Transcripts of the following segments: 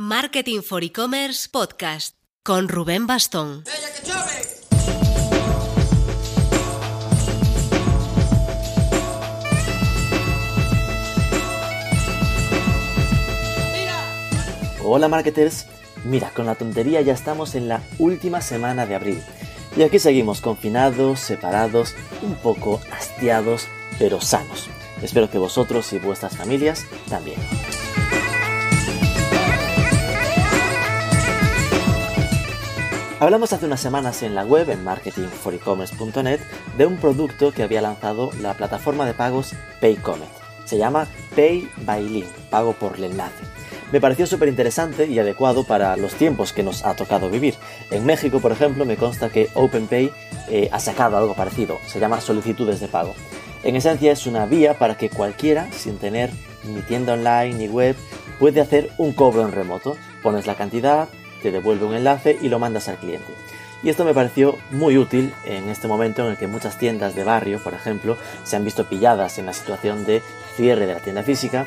Marketing for E-Commerce Podcast con Rubén Bastón. Hola marketers, mira, con la tontería ya estamos en la última semana de abril. Y aquí seguimos confinados, separados, un poco hastiados, pero sanos. Espero que vosotros y vuestras familias también. Hablamos hace unas semanas en la web, en marketingforecommerce.net, de un producto que había lanzado la plataforma de pagos Paycomet. Se llama Pay by Link, pago por el enlace. Me pareció súper interesante y adecuado para los tiempos que nos ha tocado vivir. En México, por ejemplo, me consta que OpenPay eh, ha sacado algo parecido, se llama solicitudes de pago. En esencia es una vía para que cualquiera, sin tener ni tienda online ni web, puede hacer un cobro en remoto. Pones la cantidad, te devuelve un enlace y lo mandas al cliente. Y esto me pareció muy útil en este momento en el que muchas tiendas de barrio, por ejemplo, se han visto pilladas en la situación de cierre de la tienda física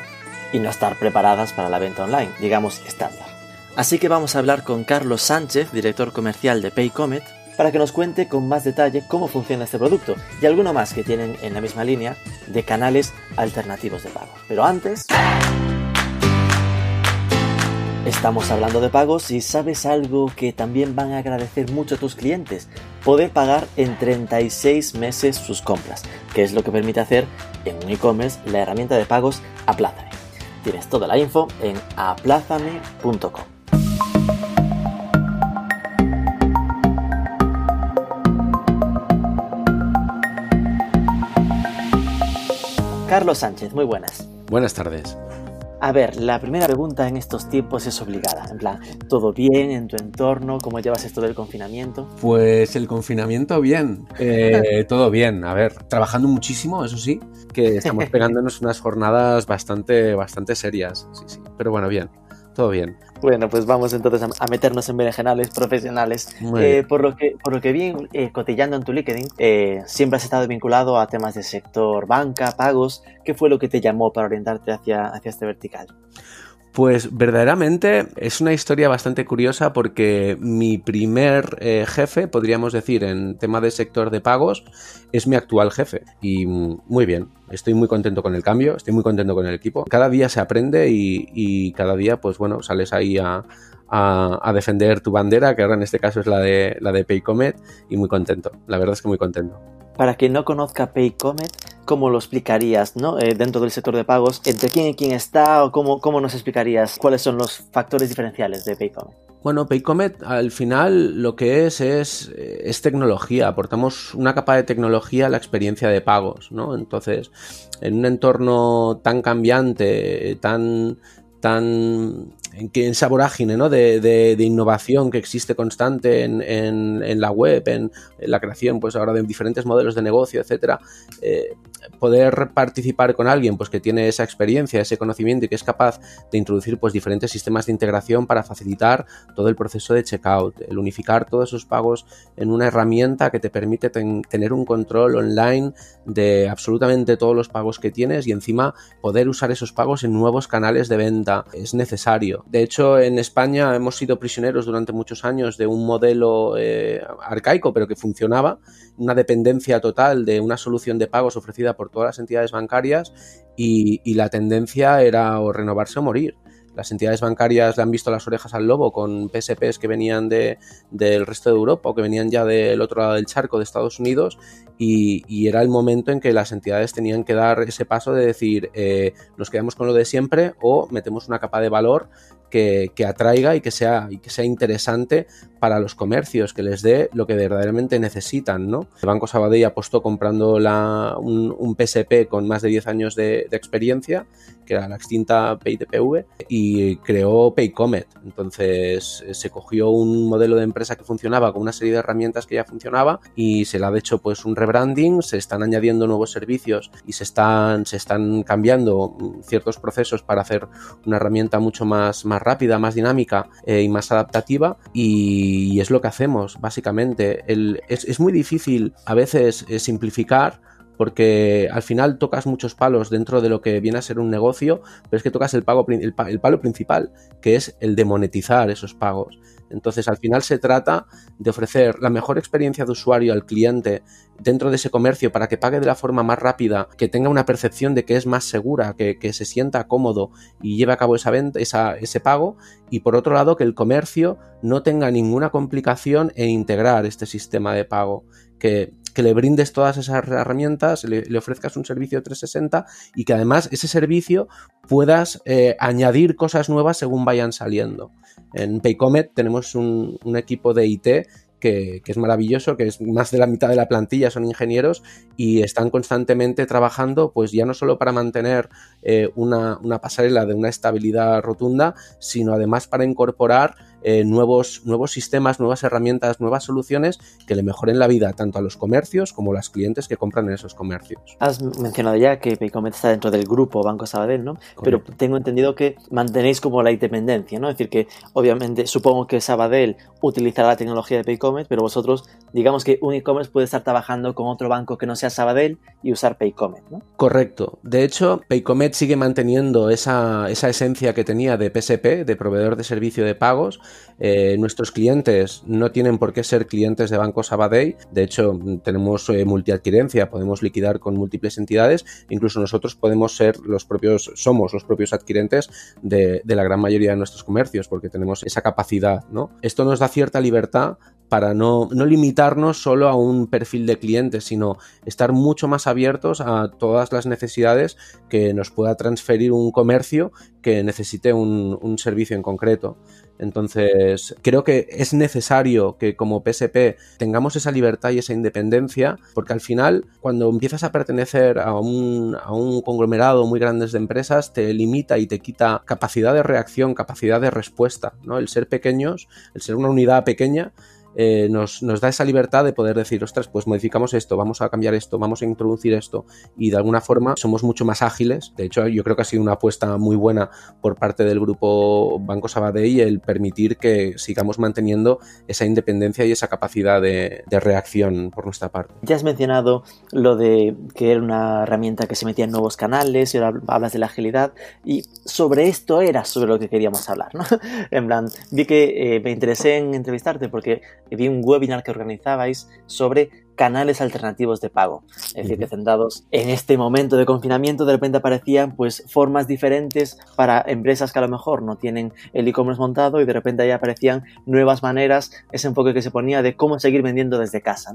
y no estar preparadas para la venta online, digamos estándar. Así que vamos a hablar con Carlos Sánchez, director comercial de Paycomet, para que nos cuente con más detalle cómo funciona este producto y alguno más que tienen en la misma línea de canales alternativos de pago. Pero antes... Estamos hablando de pagos y sabes algo que también van a agradecer mucho a tus clientes, poder pagar en 36 meses sus compras, que es lo que permite hacer en un e-commerce la herramienta de pagos Aplázame. Tienes toda la info en aplázame.com. Carlos Sánchez, muy buenas. Buenas tardes. A ver, la primera pregunta en estos tiempos es obligada. En plan, ¿todo bien en tu entorno? ¿Cómo llevas esto del confinamiento? Pues el confinamiento bien, eh, todo bien. A ver, trabajando muchísimo, eso sí, que estamos pegándonos unas jornadas bastante, bastante serias. Sí, sí. Pero bueno, bien, todo bien. Bueno, pues vamos entonces a, meternos en berenjenales profesionales. Eh, por, lo que, por lo que vi eh, cotillando en tu LinkedIn, eh, siempre has estado vinculado a temas de sector banca, pagos. ¿Qué fue lo que te llamó para orientarte hacia, hacia este vertical? Pues verdaderamente es una historia bastante curiosa porque mi primer eh, jefe, podríamos decir, en tema de sector de pagos, es mi actual jefe. Y muy bien, estoy muy contento con el cambio, estoy muy contento con el equipo. Cada día se aprende y, cada día, pues bueno, sales ahí a, defender tu bandera, que ahora en este caso es la de, la de Paycomet, y muy contento. La verdad es que muy contento. Para quien no conozca Paycomet, ¿cómo lo explicarías ¿no? Eh, dentro del sector de pagos? ¿Entre quién y quién está? ¿O cómo, cómo nos explicarías cuáles son los factores diferenciales de Paycomet? Bueno, Paycomet al final lo que es, es es, tecnología. Aportamos una capa de tecnología a la experiencia de pagos, ¿no? Entonces, en un entorno tan cambiante, tan tan en, que esa ¿no? de, de, innovación que existe constante en, en, la web, en, la creación pues ahora de diferentes modelos de negocio, etcétera, eh, poder participar con alguien pues que tiene esa experiencia, ese conocimiento y que es capaz de introducir pues diferentes sistemas de integración para facilitar todo el proceso de checkout, el unificar todos esos pagos en una herramienta que te permite tener un control online de absolutamente todos los pagos que tienes y encima poder usar esos pagos en nuevos canales de venta es necesario. De hecho, en España hemos sido prisioneros durante muchos años de un modelo eh, arcaico pero que funcionaba, una dependencia total de una solución de pagos ofrecida por todas las entidades bancarias y, la tendencia era o renovarse o morir. Las entidades bancarias le han visto las orejas al lobo con PSPs que venían de, del resto de Europa o que venían ya del otro lado del charco de Estados Unidos y, era el momento en que las entidades tenían que dar ese paso de decir eh, nos quedamos con lo de siempre o metemos una capa de valor que, atraiga y que, sea, y que sea interesante para los comercios, que les dé lo que verdaderamente necesitan, ¿no? El Banco Sabadell apostó comprando la, un, PSP con más de 10 años de, experiencia, que era la extinta PayTPV, y creó Paycomet. Entonces se cogió un modelo de empresa que funcionaba con una serie de herramientas que ya funcionaba y se le ha hecho pues un rebranding, se están añadiendo nuevos servicios y se están, se están cambiando ciertos procesos para hacer una herramienta mucho más, más rápida, más dinámica eh, y más adaptativa y, es lo que hacemos básicamente. es, muy difícil a veces eh, simplificar porque al final tocas muchos palos dentro de lo que viene a ser un negocio, pero es que tocas el, pago, el, palo principal, que es el de monetizar esos pagos. Entonces, al final se trata de ofrecer la mejor experiencia de usuario al cliente dentro de ese comercio para que pague de la forma más rápida, que tenga una percepción de que es más segura, que, se sienta cómodo y lleve a cabo esa venta, ese pago, y por otro lado que el comercio no tenga ninguna complicación en integrar este sistema de pago. Que, le brindes todas esas herramientas, le, ofrezcas un servicio 360 y que además ese servicio puedas eh, añadir cosas nuevas según vayan saliendo. En Paycomet tenemos un, equipo de IT que, es maravilloso, que es más de la mitad de la plantilla son ingenieros y están constantemente trabajando, pues ya no solo para mantener eh, una, pasarela de una estabilidad rotunda, sino además para incorporar eh, nuevos, nuevos sistemas, nuevas herramientas, nuevas soluciones que le mejoren la vida tanto a los comercios como a los clientes que compran en esos comercios. Has mencionado ya que Paycomet está dentro del grupo Banco Sabadell, ¿no? Pero tengo entendido que mantenéis como la independencia, ¿no? Es decir, que obviamente supongo que Sabadell utilizará la tecnología de Paycomet, pero vosotros, digamos que un e-commerce puede estar trabajando con otro banco que no sea Sabadell y usar Paycomet, ¿no? Correcto. De hecho, Paycomet sigue manteniendo esa, esa esencia que tenía de PSP, de proveedor de servicio de pagos, eh, nuestros clientes no tienen por qué ser clientes de Banco Sabadell. De hecho, tenemos eh, multiadquirencia, podemos liquidar con múltiples entidades. Incluso nosotros podemos ser los propios, somos los propios adquirentes de, la gran mayoría de nuestros comercios porque tenemos esa capacidad. ¿no? Esto nos da cierta libertad para no, no, limitarnos solo a un perfil de clientes, sino estar mucho más abiertos a todas las necesidades que nos pueda transferir un comercio que necesite un servicio en concreto. Entonces, creo que es necesario que como PSP tengamos esa libertad y esa independencia, porque al final, cuando empiezas a pertenecer a un, conglomerado muy grande de empresas, te limita y te quita capacidad de reacción, capacidad de respuesta, ¿no? El ser pequeños, el ser una unidad pequeña, eh, nos, da esa libertad de poder decir, ostras, pues modificamos esto, vamos a cambiar esto, vamos a introducir esto y de alguna forma somos mucho más ágiles. De hecho, yo creo que ha sido una apuesta muy buena por parte del grupo Banco Sabadell el permitir que sigamos manteniendo esa independencia y esa capacidad de, reacción por nuestra parte. Ya has mencionado lo de que era una herramienta que se metía en nuevos canales y ahora hablas de la agilidad y sobre esto era sobre lo que queríamos hablar, en plan, vi que eh, me interesé en entrevistarte porque vi un webinar que organizabais sobre canales alternativos de pago. Es decir, que centrados en este momento de confinamiento, de repente aparecían pues formas diferentes para empresas que a lo mejor no tienen el e-commerce montado y de repente ahí aparecían nuevas maneras, ese enfoque que se ponía de cómo seguir vendiendo desde casa.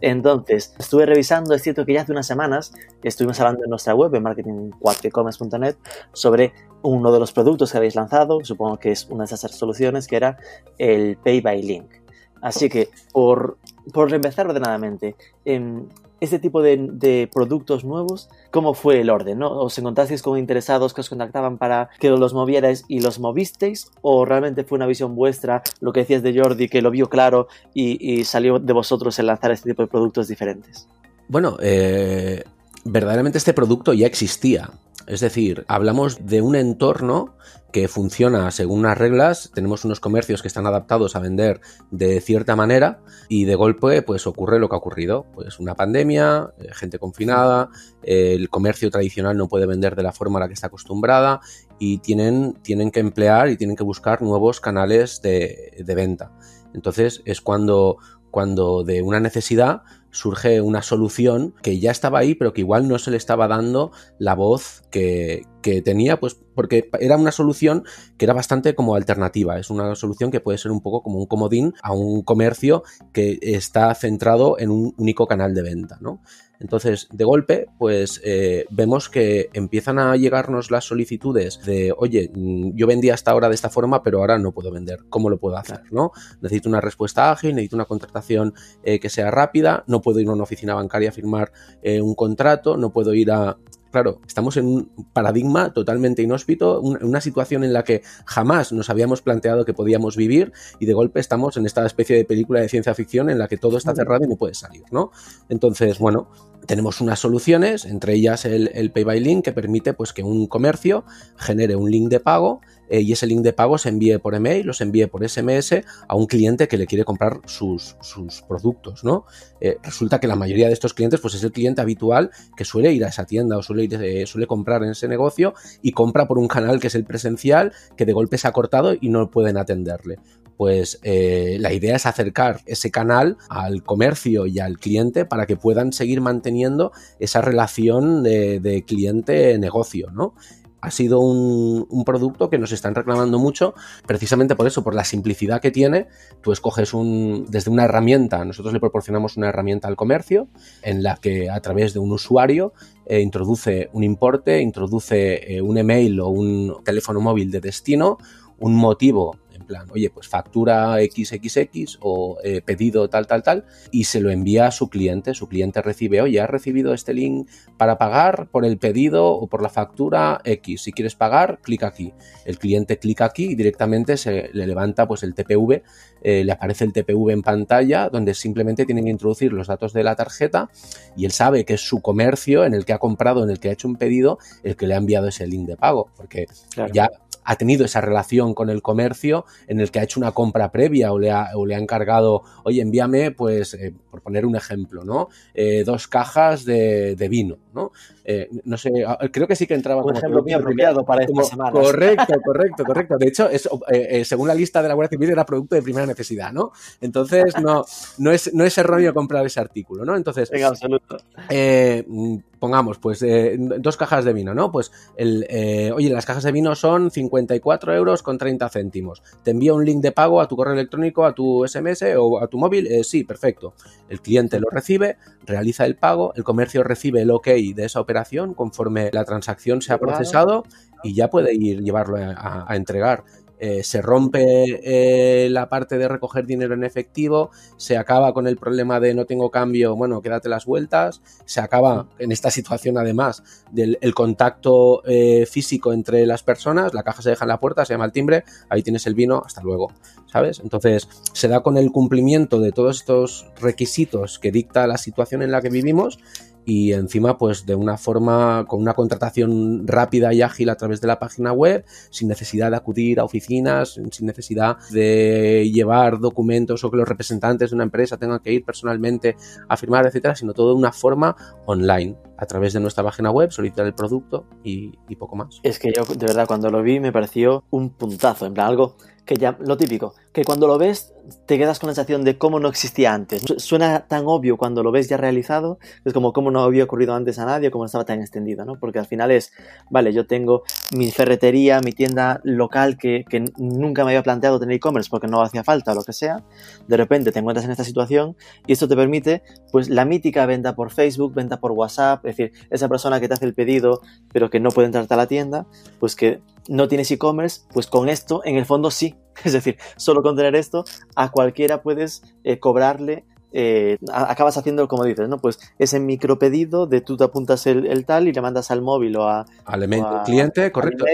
Entonces, estuve revisando, es cierto que ya hace unas semanas estuvimos hablando en nuestra web, en marketing4ecommerce.net, sobre uno de los productos que habéis lanzado, supongo que es una de esas soluciones, que era el Pay by Link. Así que, por, por empezar ordenadamente, en este tipo de, productos nuevos, ¿cómo fue el orden? ¿no? ¿Os encontrasteis con interesados que os contactaban para que los movierais y los movisteis? ¿O realmente fue una visión vuestra, lo que decías de Jordi, que lo vio claro y, salió de vosotros el lanzar este tipo de productos diferentes? Bueno, eh, verdaderamente este producto ya existía. Es decir, hablamos de un entorno que funciona según unas reglas, tenemos unos comercios que están adaptados a vender de cierta manera y de golpe pues ocurre lo que ha ocurrido, pues una pandemia, eh, gente confinada, el comercio tradicional no puede vender de la forma a la que está acostumbrada y tienen, tienen que emplear y tienen que buscar nuevos canales de, de venta. Entonces es cuando, cuando de una necesidad surge una solución que ya estaba ahí, pero que igual no se le estaba dando la voz que, tenía, pues porque era una solución que era bastante como alternativa. Es una solución que puede ser un poco como un comodín a un comercio que está centrado en un único canal de venta, ¿no? Entonces, de golpe, pues eh, vemos que empiezan a llegarnos las solicitudes de, oye, mm, yo vendía hasta ahora de esta forma, pero ahora no puedo vender. ¿Cómo lo puedo hacer? ¿no? Necesito una respuesta ágil, necesito una contratación eh, que sea rápida, no puedo ir a una oficina bancaria a firmar eh, un contrato, no puedo ir a claro, estamos en un paradigma totalmente inhóspito, una situación en la que jamás nos habíamos planteado que podíamos vivir y de golpe estamos en esta especie de película de ciencia ficción en la que todo está cerrado y no puede salir, ¿no? Entonces, bueno, tenemos unas soluciones, entre ellas el, Pay by Link, que permite pues, que un comercio genere un link de pago eh, y ese link de pago se envíe por email o se envíe por SMS a un cliente que le quiere comprar sus, productos. ¿no? Eh, resulta que la mayoría de estos clientes pues, es el cliente habitual que suele ir a esa tienda o suele, ir, suele comprar en ese negocio y compra por un canal que es el presencial, que de golpe se ha cortado y no pueden atenderle pues eh, la idea es acercar ese canal al comercio y al cliente para que puedan seguir manteniendo esa relación de, cliente-negocio, ¿no? Ha sido un, producto que nos están reclamando mucho, precisamente por eso, por la simplicidad que tiene. Tú escoges un, desde una herramienta, nosotros le proporcionamos una herramienta al comercio en la que a través de un usuario eh, introduce un importe, introduce eh, un email o un teléfono móvil de destino, un motivo plan, oye, pues factura XXX o eh, pedido tal, tal, tal, y se lo envía a su cliente. Su cliente recibe, oye, has recibido este link para pagar por el pedido o por la factura X. Si quieres pagar, clic aquí. El cliente clica aquí y directamente se le levanta pues el TPV, eh, le aparece el TPV en pantalla donde simplemente tienen que introducir los datos de la tarjeta y él sabe que es su comercio en el que ha comprado, en el que ha hecho un pedido, el que le ha enviado ese link de pago, porque ya ha tenido esa relación con el comercio en el que ha hecho una compra previa o le ha, o le ha encargado, oye, envíame, pues, eh, por poner un ejemplo, ¿no? Eh, dos cajas de, de vino, ¿no? Eh, no sé, ah, creo que sí que entraba un ejemplo muy apropiado para esta semana. Correcto, correcto, correcto. De hecho, es, según la lista de la Guardia Civil, era producto de primera necesidad, ¿no? Entonces, no, no, es, no es erróneo comprar ese artículo, ¿no? Entonces, en absoluto. Mm, pongamos, pues, dos cajas de vino, ¿no? Pues, el, oye, las cajas de vino son 54 euros con 30 céntimos. Te envío un link de pago a tu correo electrónico, a tu SMS o a tu móvil. sí, perfecto. El cliente lo recibe, realiza el pago, el comercio recibe el OK de esa operación conforme la transacción se ha procesado y ya puede ir llevarlo a, entregar. Eh, se rompe eh, la parte de recoger dinero en efectivo, se acaba con el problema de no tengo cambio, bueno, quédate las vueltas, se acaba en esta situación además del contacto eh, físico entre las personas, la caja se deja en la puerta, se llama el timbre, ahí tienes el vino, hasta luego, ¿sabes? Entonces se da con el cumplimiento de todos estos requisitos que dicta la situación en la que vivimos y encima pues de una forma con una contratación rápida y ágil a través de la página web sin necesidad de acudir a oficinas sin necesidad de llevar documentos o que los representantes de una empresa tengan que ir personalmente a firmar etcétera sino todo de una forma online a través de nuestra página web solicitar el producto y, y poco más. Es que yo de verdad cuando lo vi me pareció un puntazo en plan algo que ya, lo típico, que cuando lo ves te quedas con la sensación de cómo no existía antes. Suena tan obvio cuando lo ves ya realizado, es como cómo no había ocurrido antes a nadie, cómo estaba tan extendido, ¿no? Porque al final es, vale, yo tengo mi ferretería, mi tienda local que, que nunca me había planteado tener e-commerce porque no hacía falta o lo que sea, de repente te encuentras en esta situación y esto te permite, pues, la mítica venta por Facebook, venta por WhatsApp, es decir, esa persona que te hace el pedido pero que no puede entrarte a la tienda, pues que no tienes e-commerce, pues con esto en el fondo sí. Es decir, solo con tener esto a cualquiera puedes eh, cobrarle eh, acabas haciendo como dices, ¿no? Pues ese micropedido de tú te apuntas el, tal y le mandas al móvil o a... Al cliente, correcto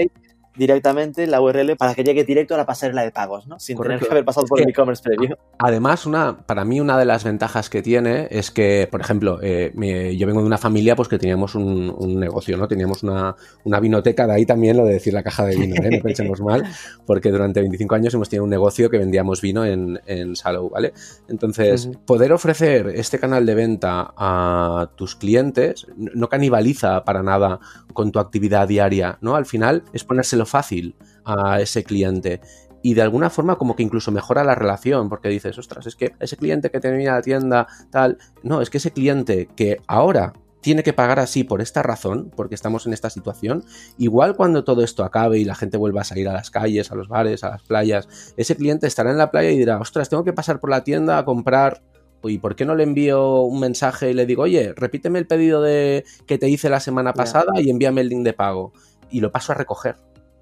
directamente la URL para que llegue directo a la pasarela de pagos, ¿no? Sin tener que haber pasado por el e-commerce previo. Además, una, para mí una de las ventajas que tiene es que, por ejemplo, eh, yo vengo de una familia pues que teníamos un, negocio, ¿no? Teníamos una, una, vinoteca, de ahí también lo de decir la caja de vino, ¿eh? No pensemos mal, porque durante 25 años hemos tenido un negocio que vendíamos vino en, en Salou, ¿vale? Entonces, poder ofrecer este canal de venta a tus clientes no canibaliza para nada con tu actividad diaria, ¿no? Al final es ponérselo fácil a ese cliente y de alguna forma como que incluso mejora la relación, porque dices, ostras, es que ese cliente que tenía la tienda, tal, no, es que ese cliente que ahora tiene que pagar así por esta razón, porque estamos en esta situación, igual cuando todo esto acabe y la gente vuelva a salir a las calles, a los bares, a las playas, ese cliente estará en la playa y dirá, ostras, tengo que pasar por la tienda a comprar ¿Y por qué no le envío un mensaje y le digo, oye, repíteme el pedido de que te hice la semana pasada y envíame el link de pago? Y lo paso a recoger.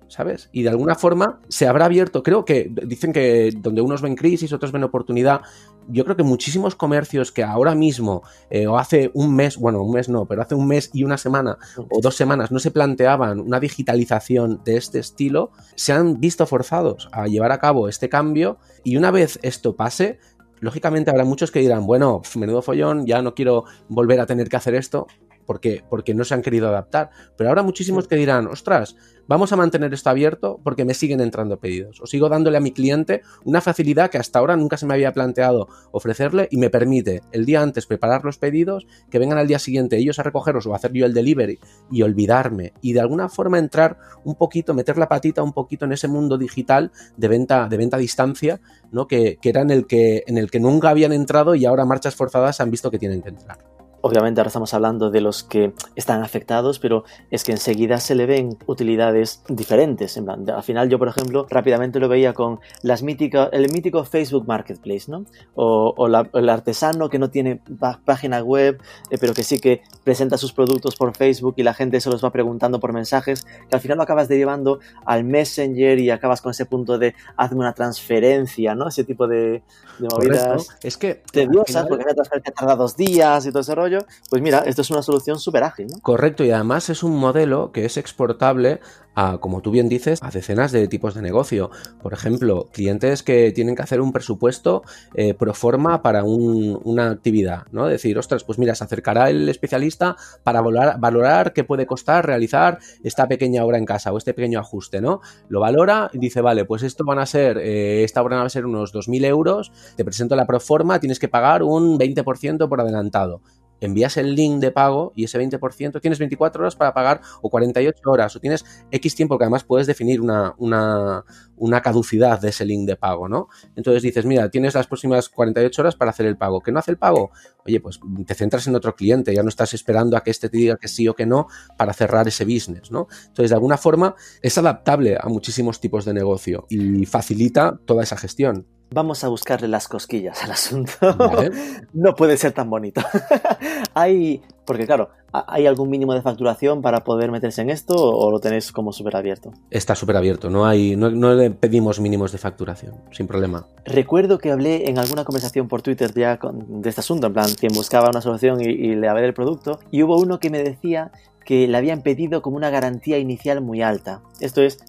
¿Sabes? Y de alguna forma se habrá abierto, creo que dicen que donde unos ven crisis, otros ven oportunidad. Yo creo que muchísimos comercios que ahora mismo, eh, o hace un mes, bueno, un mes no, pero hace un mes y una semana o dos semanas no se planteaban una digitalización de este estilo, se han visto forzados a llevar a cabo este cambio y una vez esto pase, lógicamente habrá muchos que dirán, bueno, menudo follón, ya no quiero volver a tener que hacer esto porque, porque no se han querido adaptar. Pero habrá muchísimos que dirán, ostras, vamos a mantener esto abierto porque me siguen entrando pedidos. O sigo dándole a mi cliente una facilidad que hasta ahora nunca se me había planteado ofrecerle y me permite el día antes preparar los pedidos, que vengan al día siguiente ellos a recogerlos o hacer yo el delivery y olvidarme. Y de alguna forma entrar un poquito, meter la patita un poquito en ese mundo digital de venta, de venta a distancia, ¿no? que, que era en el que, en el que nunca habían entrado y ahora marchas forzadas han visto que tienen que entrar. Obviamente ahora estamos hablando de los que están afectados, pero es que enseguida se le ven utilidades diferentes. al final yo, por ejemplo, rápidamente lo veía con las míticas, el mítico Facebook Marketplace, ¿no? O, el artesano que no tiene página web, eh, pero que sí que presenta sus productos por Facebook y la gente se los va preguntando por mensajes, que al final lo acabas derivando al Messenger y acabas con ese punto de hazme una transferencia, ¿no? Ese tipo de, movidas. Es que tediosas, porque la transferencia tarda dos días y todo ese rollo pues mira, esto es una solución súper ágil. ¿no? Correcto, y además es un modelo que es exportable a, como tú bien dices, a decenas de tipos de negocio. Por ejemplo, clientes que tienen que hacer un presupuesto eh, pro forma para una actividad, ¿no? Decir, ostras, pues mira, se acercará el especialista para valorar, qué puede costar realizar esta pequeña obra en casa o este pequeño ajuste, ¿no? Lo valora y dice, vale, pues esto van a ser, eh, esta obra va a ser unos 2.000 euros, te presento la pro forma, tienes que pagar un 20% por adelantado envías el link de pago y ese 20% tienes 24 horas para pagar o 48 horas o tienes X tiempo que además puedes definir una, una, una, caducidad de ese link de pago, ¿no? Entonces dices, mira, tienes las próximas 48 horas para hacer el pago. ¿Que no hace el pago? Oye, pues te centras en otro cliente, ya no estás esperando a que este te diga que sí o que no para cerrar ese business, ¿no? Entonces, de alguna forma, es adaptable a muchísimos tipos de negocio y facilita toda esa gestión. Vamos a buscarle las cosquillas al asunto. no puede ser tan bonito. hay, porque claro, ¿hay algún mínimo de facturación para poder meterse en esto o lo tenéis como súper abierto? Está súper abierto, no, hay, no, le pedimos mínimos de facturación, sin problema. Recuerdo que hablé en alguna conversación por Twitter ya de este asunto, en plan, quien buscaba una solución y, y le hablé del producto, y hubo uno que me decía que le habían pedido como una garantía inicial muy alta. Esto es,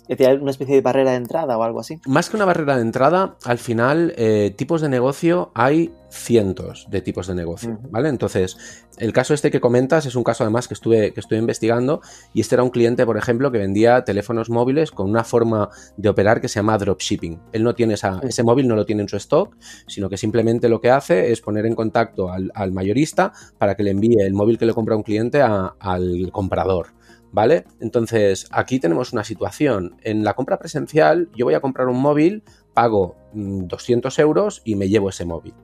una especie de barrera de entrada o algo así. Más que una barrera de entrada, al final, eh, tipos de negocio hay cientos de tipos de negocio, ¿vale? Entonces, el caso este que comentas es un caso además que estuve, que estuve investigando y este era un cliente, por ejemplo, que vendía teléfonos móviles con una forma de operar que se llama dropshipping. Él no tiene ese móvil, no lo tiene en su stock, sino que simplemente lo que hace es poner en contacto al, mayorista para que le envíe el móvil que le compra un cliente al comprador. ¿Vale? Entonces, aquí tenemos una situación. En la compra presencial, yo voy a comprar un móvil, pago 200 mm, euros y me llevo ese móvil.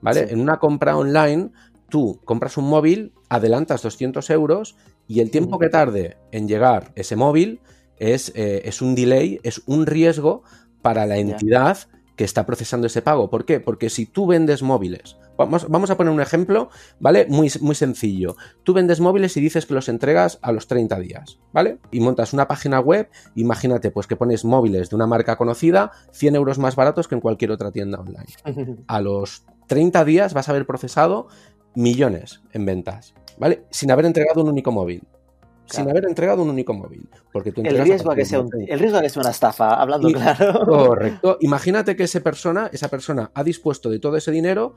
¿vale? En una compra online, tú compras un móvil, adelantas 200 euros y el tiempo que tarde en llegar ese móvil es, eh, es un delay, es un riesgo para la entidad que está procesando ese pago. ¿Por qué? Porque si tú vendes móviles, vamos, vamos, a poner un ejemplo, ¿vale? Muy, muy sencillo. Tú vendes móviles y dices que los entregas a los 30 días, ¿vale? Y montas una página web, imagínate pues que pones móviles de una marca conocida 100 euros más baratos que en cualquier otra tienda online. A los 30 días vas a haber procesado millones en ventas, ¿vale? Sin haber entregado un único móvil. Sin haber entregado un único móvil. Porque tú el, riesgo a que sea el riesgo a que sea una estafa, hablando claro. Correcto. Imagínate que esa persona, esa persona ha dispuesto de todo ese dinero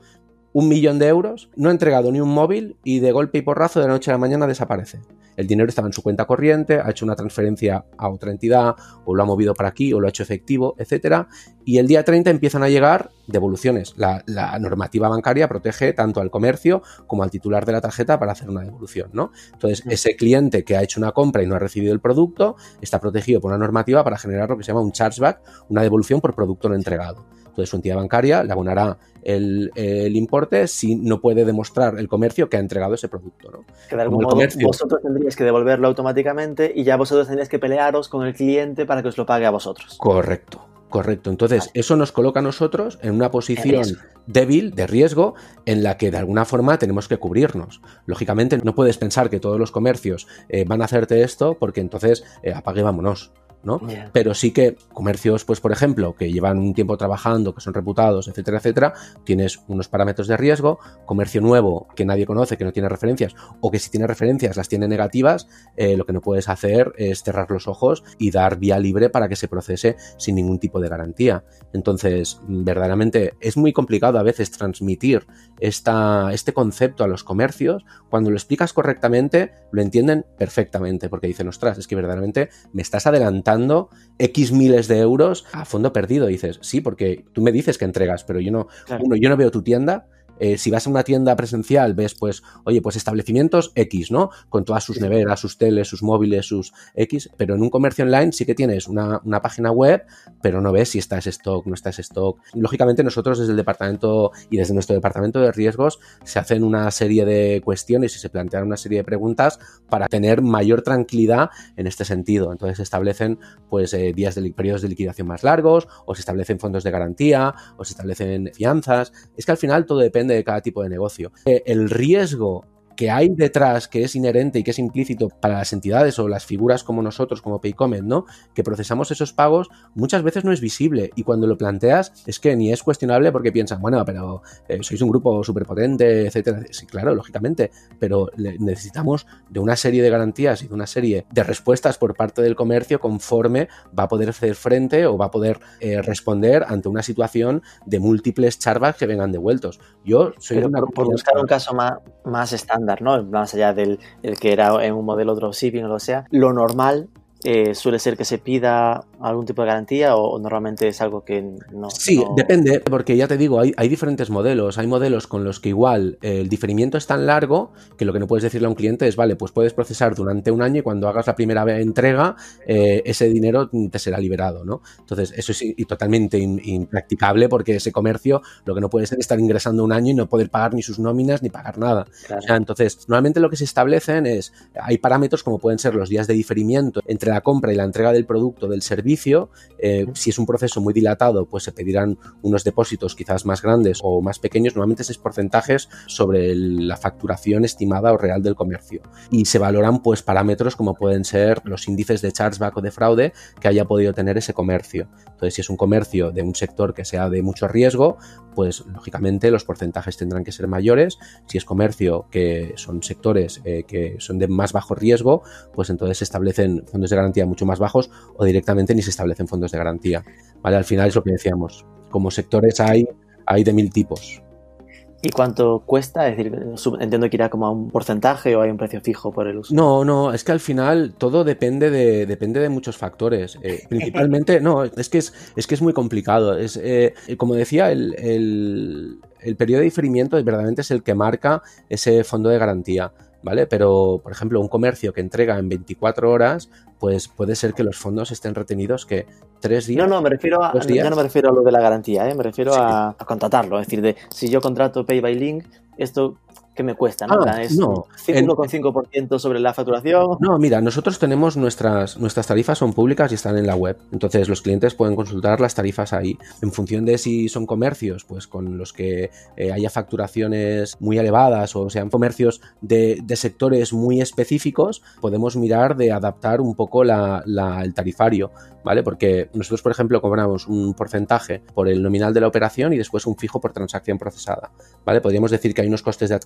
un millón de euros, no ha entregado ni un móvil y de golpe y porrazo de la noche a la mañana desaparece. El dinero estaba en su cuenta corriente, ha hecho una transferencia a otra entidad, o lo ha movido para aquí, o lo ha hecho efectivo, etc. Y el día 30 empiezan a llegar devoluciones. La, normativa bancaria protege tanto al comercio como al titular de la tarjeta para hacer una devolución, ¿no? Entonces, ese cliente que ha hecho una compra y no ha recibido el producto está protegido por una normativa para generar lo que se llama un chargeback, una devolución por producto no entregado. Entonces su entidad bancaria le abonará el, importe si no puede demostrar el comercio que ha entregado ese producto. ¿no? Que de algún modo vosotros tendríais que devolverlo automáticamente y ya vosotros tendríais que pelearos con el cliente para que os lo pague a vosotros. Correcto. Correcto, entonces eso nos coloca a nosotros en una posición débil, de riesgo, en la que de alguna forma tenemos que cubrirnos. Lógicamente no puedes pensar que todos los comercios eh, van a hacerte esto porque entonces eh, apague vámonos ¿no? Pero sí que comercios, pues por ejemplo, que llevan un tiempo trabajando, que son reputados, etcétera, etcétera, tienes unos parámetros de riesgo, comercio nuevo que nadie conoce, que no tiene referencias, o que si tiene referencias las tiene negativas, eh, lo que no puedes hacer es cerrar los ojos y dar vía libre para que se procese sin ningún tipo de garantía. Entonces, verdaderamente es muy complicado a veces transmitir esta, este concepto a los comercios. Cuando lo explicas correctamente, lo entienden perfectamente, porque dicen, ostras, es que verdaderamente me estás adelantando X miles de euros a fondo perdido. dices, sí, porque tú me dices que entregas, pero yo no, uno, yo no veo tu tienda eh, si vas a una tienda presencial, ves, pues, oye, pues establecimientos X, ¿no? Con todas sus neveras, sus teles, sus móviles, sus X, pero en un comercio online sí que tienes una, página web, pero no ves si está ese stock, no está ese stock. Lógicamente, nosotros desde el departamento y desde nuestro departamento de riesgos se hacen una serie de cuestiones y se plantean una serie de preguntas para tener mayor tranquilidad en este sentido. Entonces se establecen pues eh, días de periodos de liquidación más largos, o se establecen fondos de garantía, o se establecen fianzas. Es que al final todo depende de cada tipo de negocio. Eh, el riesgo que hay detrás, que es inherente y que es implícito para las entidades o las figuras como nosotros, como Paycomet, ¿no? Que procesamos esos pagos, muchas veces no es visible. Y cuando lo planteas, es que ni es cuestionable porque piensan, bueno, pero eh, sois un grupo súper potente, etcétera. Sí, claro, lógicamente, pero necesitamos de una serie de garantías y de una serie de respuestas por parte del comercio conforme va a poder hacer frente o va a poder eh, responder ante una situación de múltiples charvas que vengan devueltos. Yo soy una por, buscar un caso más, más estándar Más allá del que era en un modelo dropshipping o lo sea, lo normal eh, suele ser que se pida algún tipo de garantía o, normalmente es algo que no. Sí, depende, porque ya te digo, hay, hay, diferentes modelos. Hay modelos con los que igual eh, el diferimiento es tan largo que lo que no puedes decirle a un cliente es, vale, pues puedes procesar durante un año y cuando hagas la primera entrega, eh, ese dinero te será liberado, ¿no? Entonces, eso es y totalmente impracticable porque ese comercio lo que no puede ser estar ingresando un año y no poder pagar ni sus nóminas ni pagar nada. entonces, normalmente lo que se establecen es, hay parámetros como pueden ser los días de diferimiento entre la compra y la entrega del producto del servicio. Eh, si es un proceso muy dilatado, pues se pedirán unos depósitos quizás más grandes o más pequeños. Normalmente es porcentajes sobre la facturación estimada o real del comercio. Y se valoran pues parámetros como pueden ser los índices de chargeback o de fraude que haya podido tener ese comercio. Entonces, si es un comercio de un sector que sea de mucho riesgo, pues lógicamente los porcentajes tendrán que ser mayores. Si es comercio que son sectores eh, que son de más bajo riesgo, pues entonces se establecen fondos de garantía mucho más bajos o directamente ni se establecen fondos de garantía. ¿Vale? Al final es lo que decíamos. Como sectores hay, hay de mil tipos. ¿Y cuánto cuesta? Es decir, entiendo que irá como a un porcentaje o hay un precio fijo por el uso. No, no, es que al final todo depende de, depende de muchos factores. Eh, principalmente, no, es que es, es que es muy complicado. Es, eh, como decía, el, el, el periodo de diferimiento verdaderamente es el que marca ese fondo de garantía. ¿Vale? Pero, por ejemplo, un comercio que entrega en 24 horas, pues puede ser que los fondos estén retenidos que tres días. No, no, me refiero a, ya no me refiero a lo de la garantía, ¿eh? me refiero a, a, contratarlo. Es decir, de si yo contrato Pay by Link, esto ¿Qué me cuesta? ¿no? Ah, es no. 5,5% sobre la facturación. No, mira, nosotros tenemos nuestras, nuestras tarifas son públicas y están en la web. Entonces los clientes pueden consultar las tarifas ahí. En función de si son comercios, pues con los que eh, haya facturaciones muy elevadas o sean comercios de, sectores muy específicos, podemos mirar de adaptar un poco la, el tarifario, ¿vale? Porque nosotros, por ejemplo, cobramos un porcentaje por el nominal de la operación y después un fijo por transacción procesada, ¿vale? Podríamos decir que hay unos costes de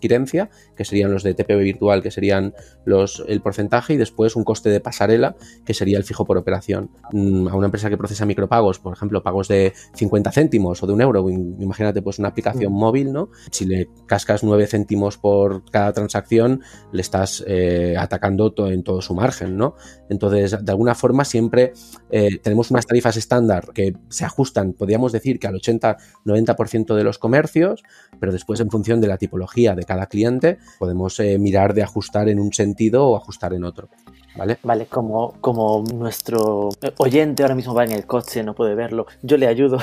que serían los de TPV virtual, que serían los, el porcentaje, y después un coste de pasarela, que sería el fijo por operación. Mm, a una empresa que procesa micropagos, por ejemplo, pagos de 50 céntimos o de un euro, imagínate pues una aplicación mm. móvil, ¿no? Si le cascas 9 céntimos por cada transacción, le estás eh, atacando en todo su margen, ¿no? Entonces, de alguna forma, siempre eh, tenemos unas tarifas estándar que se ajustan, podríamos decir que al 80-90% de los comercios, pero después en función de la tipología de cada cliente, podemos eh, mirar de ajustar en un sentido o ajustar en otro. ¿Vale? Vale, como, como nuestro oyente ahora mismo va en el coche, no puede verlo, yo le ayudo.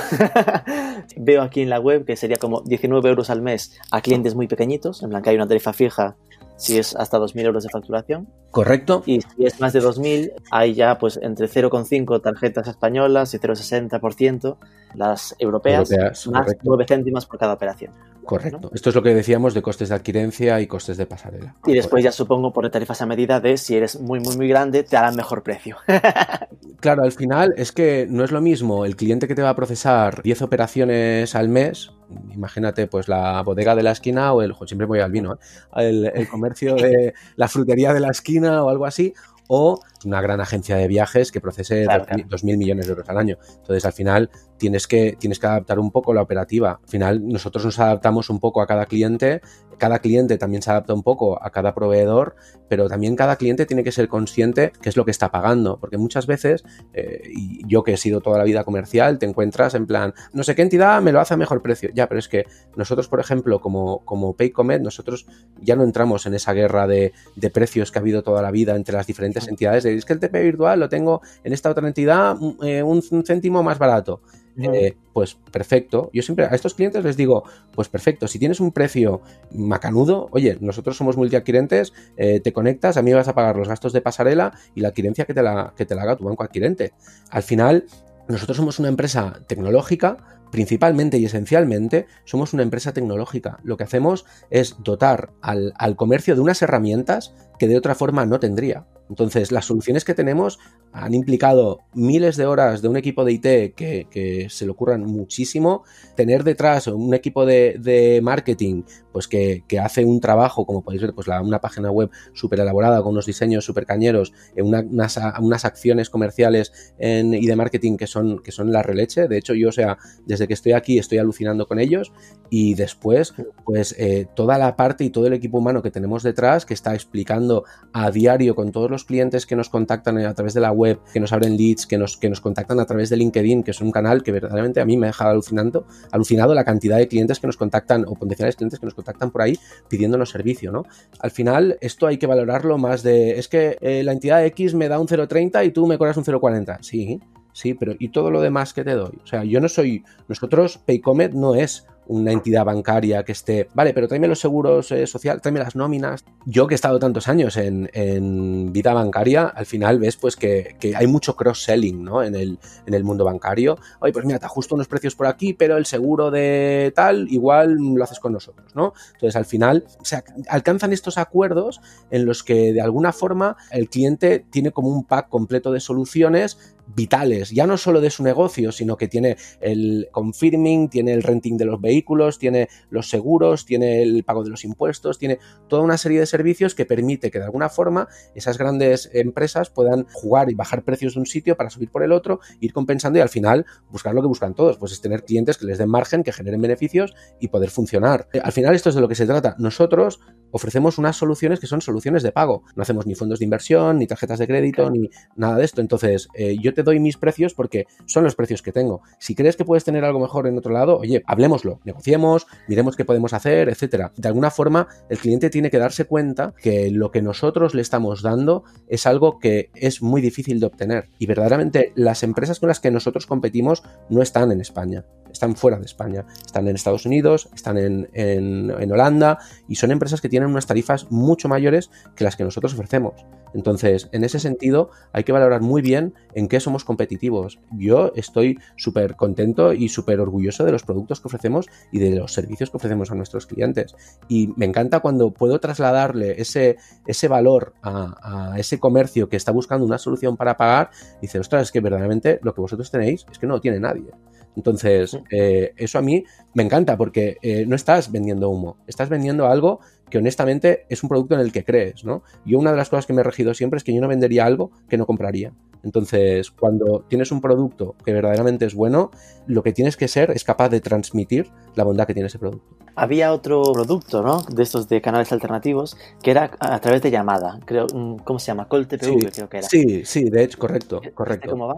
Veo aquí en la web que sería como 19 euros al mes a clientes muy pequeñitos, en plan que hay una tarifa fija si es hasta 2.000 euros de facturación. Correcto. Y si es más de 2.000, hay ya pues entre 0,5 tarjetas españolas y 0,60% las europeas, más 9 céntimos por cada operación. Correcto. Esto es lo que decíamos de costes de adquirencia y costes de pasarela. Y después ya supongo por tarifas a medida de si eres muy, muy, muy grande, te harán mejor precio. claro, al final es que no es lo mismo el cliente que te va a procesar 10 operaciones al mes. Imagínate, pues la bodega de la esquina o el. Siempre voy al vino, ¿eh? el, el comercio de la frutería de la esquina o algo así o una gran agencia de viajes que procese 2.000 millones de euros al año. Entonces, al final, tienes que, tienes que adaptar un poco la operativa. Al final, nosotros nos adaptamos un poco a cada cliente, cada cliente también se adapta un poco a cada proveedor, pero también cada cliente tiene que ser consciente qué es lo que está pagando, porque muchas veces, eh, y yo que he sido toda la vida comercial, te encuentras en plan, no sé qué entidad me lo hace a mejor precio. Ya, pero es que nosotros, por ejemplo, como, como Paycomet, nosotros ya no entramos en esa guerra de, de precios que ha habido toda la vida entre las diferentes entidades, de es que el TP virtual lo tengo en esta otra entidad mm, eh, un céntimo más barato. Eh, pues perfecto. Yo siempre a estos clientes les digo, pues perfecto, si tienes un precio macanudo, oye, nosotros somos multiadquirentes, eh, te conectas, a mí vas a pagar los gastos de pasarela y la adquirencia que te la, que te la haga tu banco adquirente. Al final, nosotros somos una empresa tecnológica, principalmente y esencialmente somos una empresa tecnológica. Lo que hacemos es dotar al, al comercio de unas herramientas que de otra forma no tendría. Entonces, las soluciones que tenemos han implicado miles de horas de un equipo de IT que, se le ocurran muchísimo, tener detrás un equipo de, marketing pues que, hace un trabajo, como podéis ver, pues una página web súper elaborada con unos diseños súper cañeros, eh, unas, acciones comerciales y de marketing que son, que son la releche. De hecho, yo, o sea, desde que estoy aquí estoy alucinando con ellos y después, pues eh, toda la parte y todo el equipo humano que tenemos detrás que está explicando a diario con todos los clientes que nos contactan a través de la web, que nos abren leads, que nos, que nos contactan a través de LinkedIn, que es un canal que verdaderamente a mí me ha dejado alucinando, alucinado la cantidad de clientes que nos contactan o potenciales clientes que nos contactan por ahí pidiéndonos servicio, ¿no? Al final, esto hay que valorarlo más de, es que eh, la entidad X me da un 0.30 y tú me cobras un 0.40. Sí, sí, pero ¿y todo lo demás que te doy? O sea, yo no soy, nosotros, Paycomet no es una entidad bancaria que esté, vale, pero tráeme los seguros eh, social, tráeme las nóminas. Yo que he estado tantos años en, vida bancaria, al final ves pues que, hay mucho cross-selling ¿no? en, el, en el mundo bancario. Oye, pues mira, te ajusto unos precios por aquí, pero el seguro de tal igual lo haces con nosotros, ¿no? Entonces al final se alcanzan estos acuerdos en los que de alguna forma el cliente tiene como un pack completo de soluciones vitales, ya no solo de su negocio, sino que tiene el confirming, tiene el renting de los vehículos, tiene los seguros, tiene el pago de los impuestos, tiene toda una serie de servicios que permite que de alguna forma esas grandes empresas puedan jugar y bajar precios de un sitio para subir por el otro, ir compensando y al final buscar lo que buscan todos, pues es tener clientes que les den margen, que generen beneficios y poder funcionar. Al final esto es de lo que se trata. Nosotros ofrecemos unas soluciones que son soluciones de pago. No hacemos ni fondos de inversión, ni tarjetas de crédito, ni nada de esto. Entonces, eh, yo te doy mis precios porque son los precios que tengo. Si crees que puedes tener algo mejor en otro lado, oye, hablemoslo, negociemos, miremos qué podemos hacer, etcétera. De alguna forma, el cliente tiene que darse cuenta que lo que nosotros le estamos dando es algo que es muy difícil de obtener. Y verdaderamente las empresas con las que nosotros competimos no están en España están fuera de España. Están en Estados Unidos, están en, Holanda y son empresas que tienen unas tarifas mucho mayores que las que nosotros ofrecemos. Entonces, en ese sentido, hay que valorar muy bien en qué somos competitivos. Yo estoy súper contento y súper orgulloso de los productos que ofrecemos y de los servicios que ofrecemos a nuestros clientes. Y me encanta cuando puedo trasladarle ese, ese valor a, a ese comercio que está buscando una solución para pagar y dice, ostras, es que verdaderamente lo que vosotros tenéis es que no lo tiene nadie. Entonces, eh, eso a mí me encanta porque eh, no estás vendiendo humo, estás vendiendo algo que honestamente es un producto en el que crees, ¿no? Yo una de las cosas que me he regido siempre es que yo no vendería algo que no compraría. Entonces, cuando tienes un producto que verdaderamente es bueno, lo que tienes que ser es capaz de transmitir la bondad que tiene ese producto. Había otro producto, ¿no? De estos de canales alternativos, que era a través de llamada. Creo, mm, ¿cómo se llama? Call TPV, creo que era. Sí, sí, de hecho, correcto, ¿Este correcto. ¿Cómo va?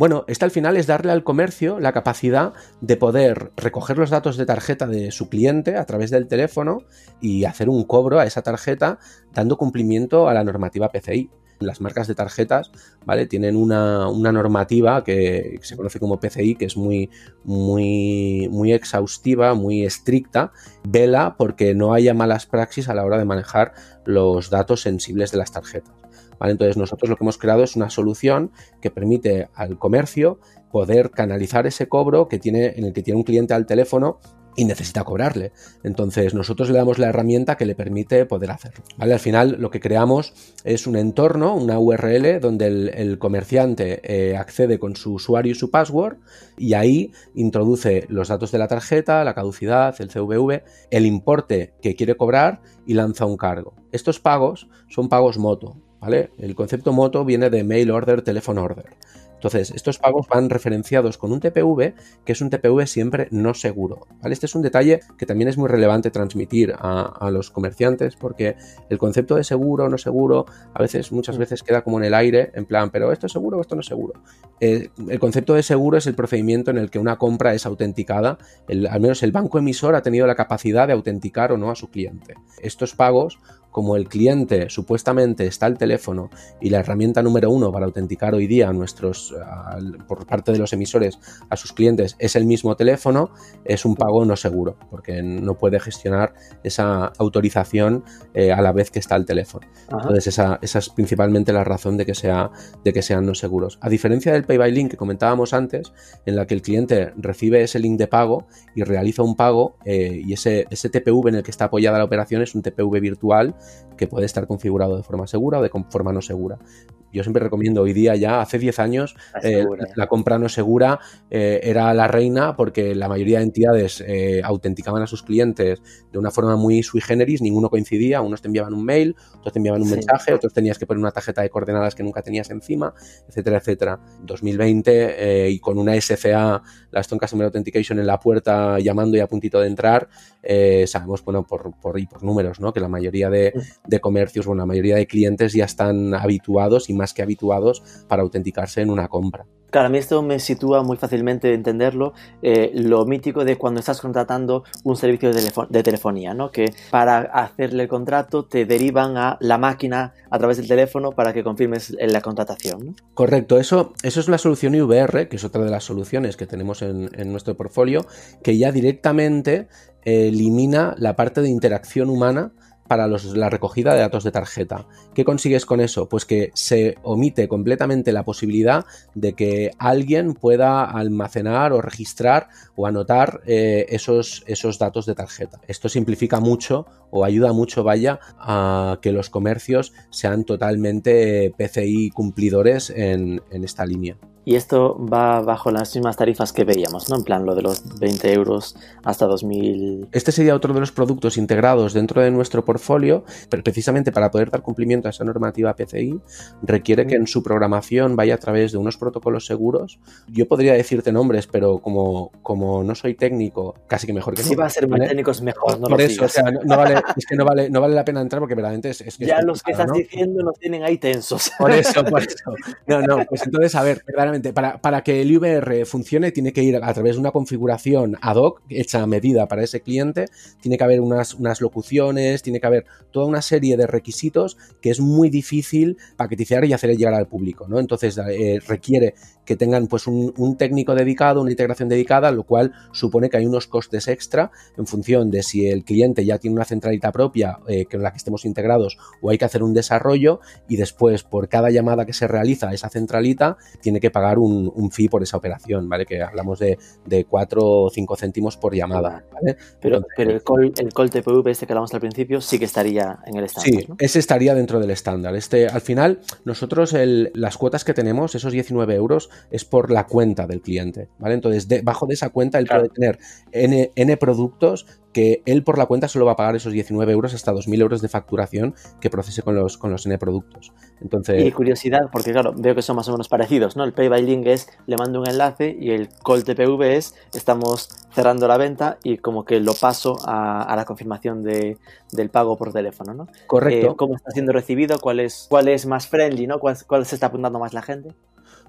Bueno, esta al final es darle al comercio la capacidad de poder recoger los datos de tarjeta de su cliente a través del teléfono y hacer un cobro a esa tarjeta dando cumplimiento a la normativa PCI. Las marcas de tarjetas, ¿vale? Tienen una, normativa que se conoce como PCI, que es muy, muy, muy exhaustiva, muy estricta. Vela porque no haya malas praxis a la hora de manejar los datos sensibles de las tarjetas. Entonces nosotros lo que hemos creado es una solución que permite al comercio poder canalizar ese cobro que tiene, en el que tiene un cliente al teléfono y necesita cobrarle. Entonces nosotros le damos la herramienta que le permite poder hacerlo. ¿vale? Al final lo que creamos es un entorno, una URL donde el, comerciante eh, accede con su usuario y su password y ahí introduce los datos de la tarjeta, la caducidad, el CVV, el importe que quiere cobrar y lanza un cargo. Estos pagos son pagos moto. ¿Vale? El concepto moto viene de mail order, telephone order. Entonces, estos pagos van referenciados con un TPV, que es un TPV siempre no seguro. ¿vale? Este es un detalle que también es muy relevante transmitir a, los comerciantes, porque el concepto de seguro o no seguro, a veces, muchas mm. veces queda como en el aire, en plan, pero esto es seguro o esto no es seguro. Eh, el concepto de seguro es el procedimiento en el que una compra es autenticada, al menos el banco emisor ha tenido la capacidad de autenticar o no a su cliente. Estos pagos como el cliente supuestamente está al teléfono y la herramienta número uno para autenticar hoy día a nuestros, por parte de los emisores a sus clientes es el mismo teléfono, es un pago no seguro, porque no puede gestionar esa autorización eh, a la vez que está al teléfono. Entonces, esa, es principalmente la razón de que, sea, de que sean no seguros. A diferencia del Pay by Link que comentábamos antes, en la que el cliente recibe ese link de pago y realiza un pago, eh, y ese, ese TPV en el que está apoyada la operación es un TPV virtual que puede estar configurado de forma segura o de forma no segura. Yo siempre recomiendo hoy día ya, hace 10 años, eh, la compra no segura eh, era la reina porque la mayoría de entidades eh, autenticaban a sus clientes de una forma muy sui generis, ninguno coincidía, unos te enviaban un mail, otros te enviaban un mensaje, otros tenías que poner una tarjeta de coordenadas que nunca tenías encima, etcétera, etcétera. 2020 y con una SCA, la Stone Customer Authentication en la puerta llamando y a puntito de entrar, sabemos, bueno, por, por, y por números, ¿no? que la mayoría de, de comercios, bueno, la mayoría de clientes ya están habituados y más que habituados para autenticarse en una compra. Claro, a mí esto me sitúa muy fácilmente entenderlo, eh, lo mítico de cuando estás contratando un servicio de, telefonía, ¿no? Que para hacerle el contrato te derivan a la máquina a través del teléfono para que confirmes la contratación. Correcto, eso, eso es la solución IVR, que es otra de las soluciones que tenemos en, en nuestro portfolio, que ya directamente elimina la parte de interacción humana para la recogida de datos de tarjeta. ¿Qué consigues con eso? Pues que se omite completamente la posibilidad de que alguien pueda almacenar o registrar o anotar eh, esos, esos datos de tarjeta. Esto simplifica mucho o ayuda mucho, vaya, a que los comercios sean totalmente PCI cumplidores en esta línea. Y esto va bajo las mismas tarifas que veíamos, ¿no? En plan, lo de los 20 euros hasta 2000. Este sería otro de los productos integrados dentro de nuestro portfolio, pero precisamente para poder dar cumplimiento a esa normativa PCI, requiere que en su programación vaya a través de unos protocolos seguros. Yo podría decirte nombres, pero como, como no soy técnico, casi que mejor que Si va a ser muy técnico es mejor, no Por eso, o sea, no, vale, es que no vale, no vale la pena entrar porque verdaderamente es, que. Ya los que estás diciendo nos tienen ahí tensos. Por eso, por eso. No, no, pues entonces, a ver, para, que el IVR funcione, tiene que ir a través de una configuración ad hoc, hecha a medida para ese cliente. Tiene que haber unas, unas locuciones, tiene que haber toda una serie de requisitos que es muy difícil paquetizar y hacer llegar al público. ¿no? Entonces, eh, requiere que tengan pues un, técnico dedicado, una integración dedicada, lo cual supone que hay unos costes extra en función de si el cliente ya tiene una centralita propia eh, con la que estemos integrados o hay que hacer un desarrollo y después por cada llamada que se realiza a esa centralita tiene que pagar un, fee por esa operación, ¿vale? Que hablamos de, de 4 o 5 céntimos por llamada, Pero, pero el, call, el call TPV este que hablamos al principio sí que estaría en el estándar, Sí, ese estaría dentro del estándar. Este, al final, nosotros las cuotas que tenemos, esos 19 euros, es por la cuenta del cliente, ¿vale? Entonces, debajo de esa cuenta él puede tener N, N productos que él por la cuenta solo va a pagar esos 19 euros hasta 2.000 euros de facturación que procese con los, con los N productos. Entonces... Y curiosidad, porque claro, veo que son más o menos parecidos, ¿no? El Pay by Link es le mando un enlace y el Call TPV es estamos cerrando la venta y como que lo paso a, la confirmación de, del pago por teléfono, ¿no? Correcto. Eh, ¿Cómo está siendo recibido? ¿Cuál es, cuál es más friendly, ¿no? ¿Cuál, ¿Cuál se está apuntando más la gente?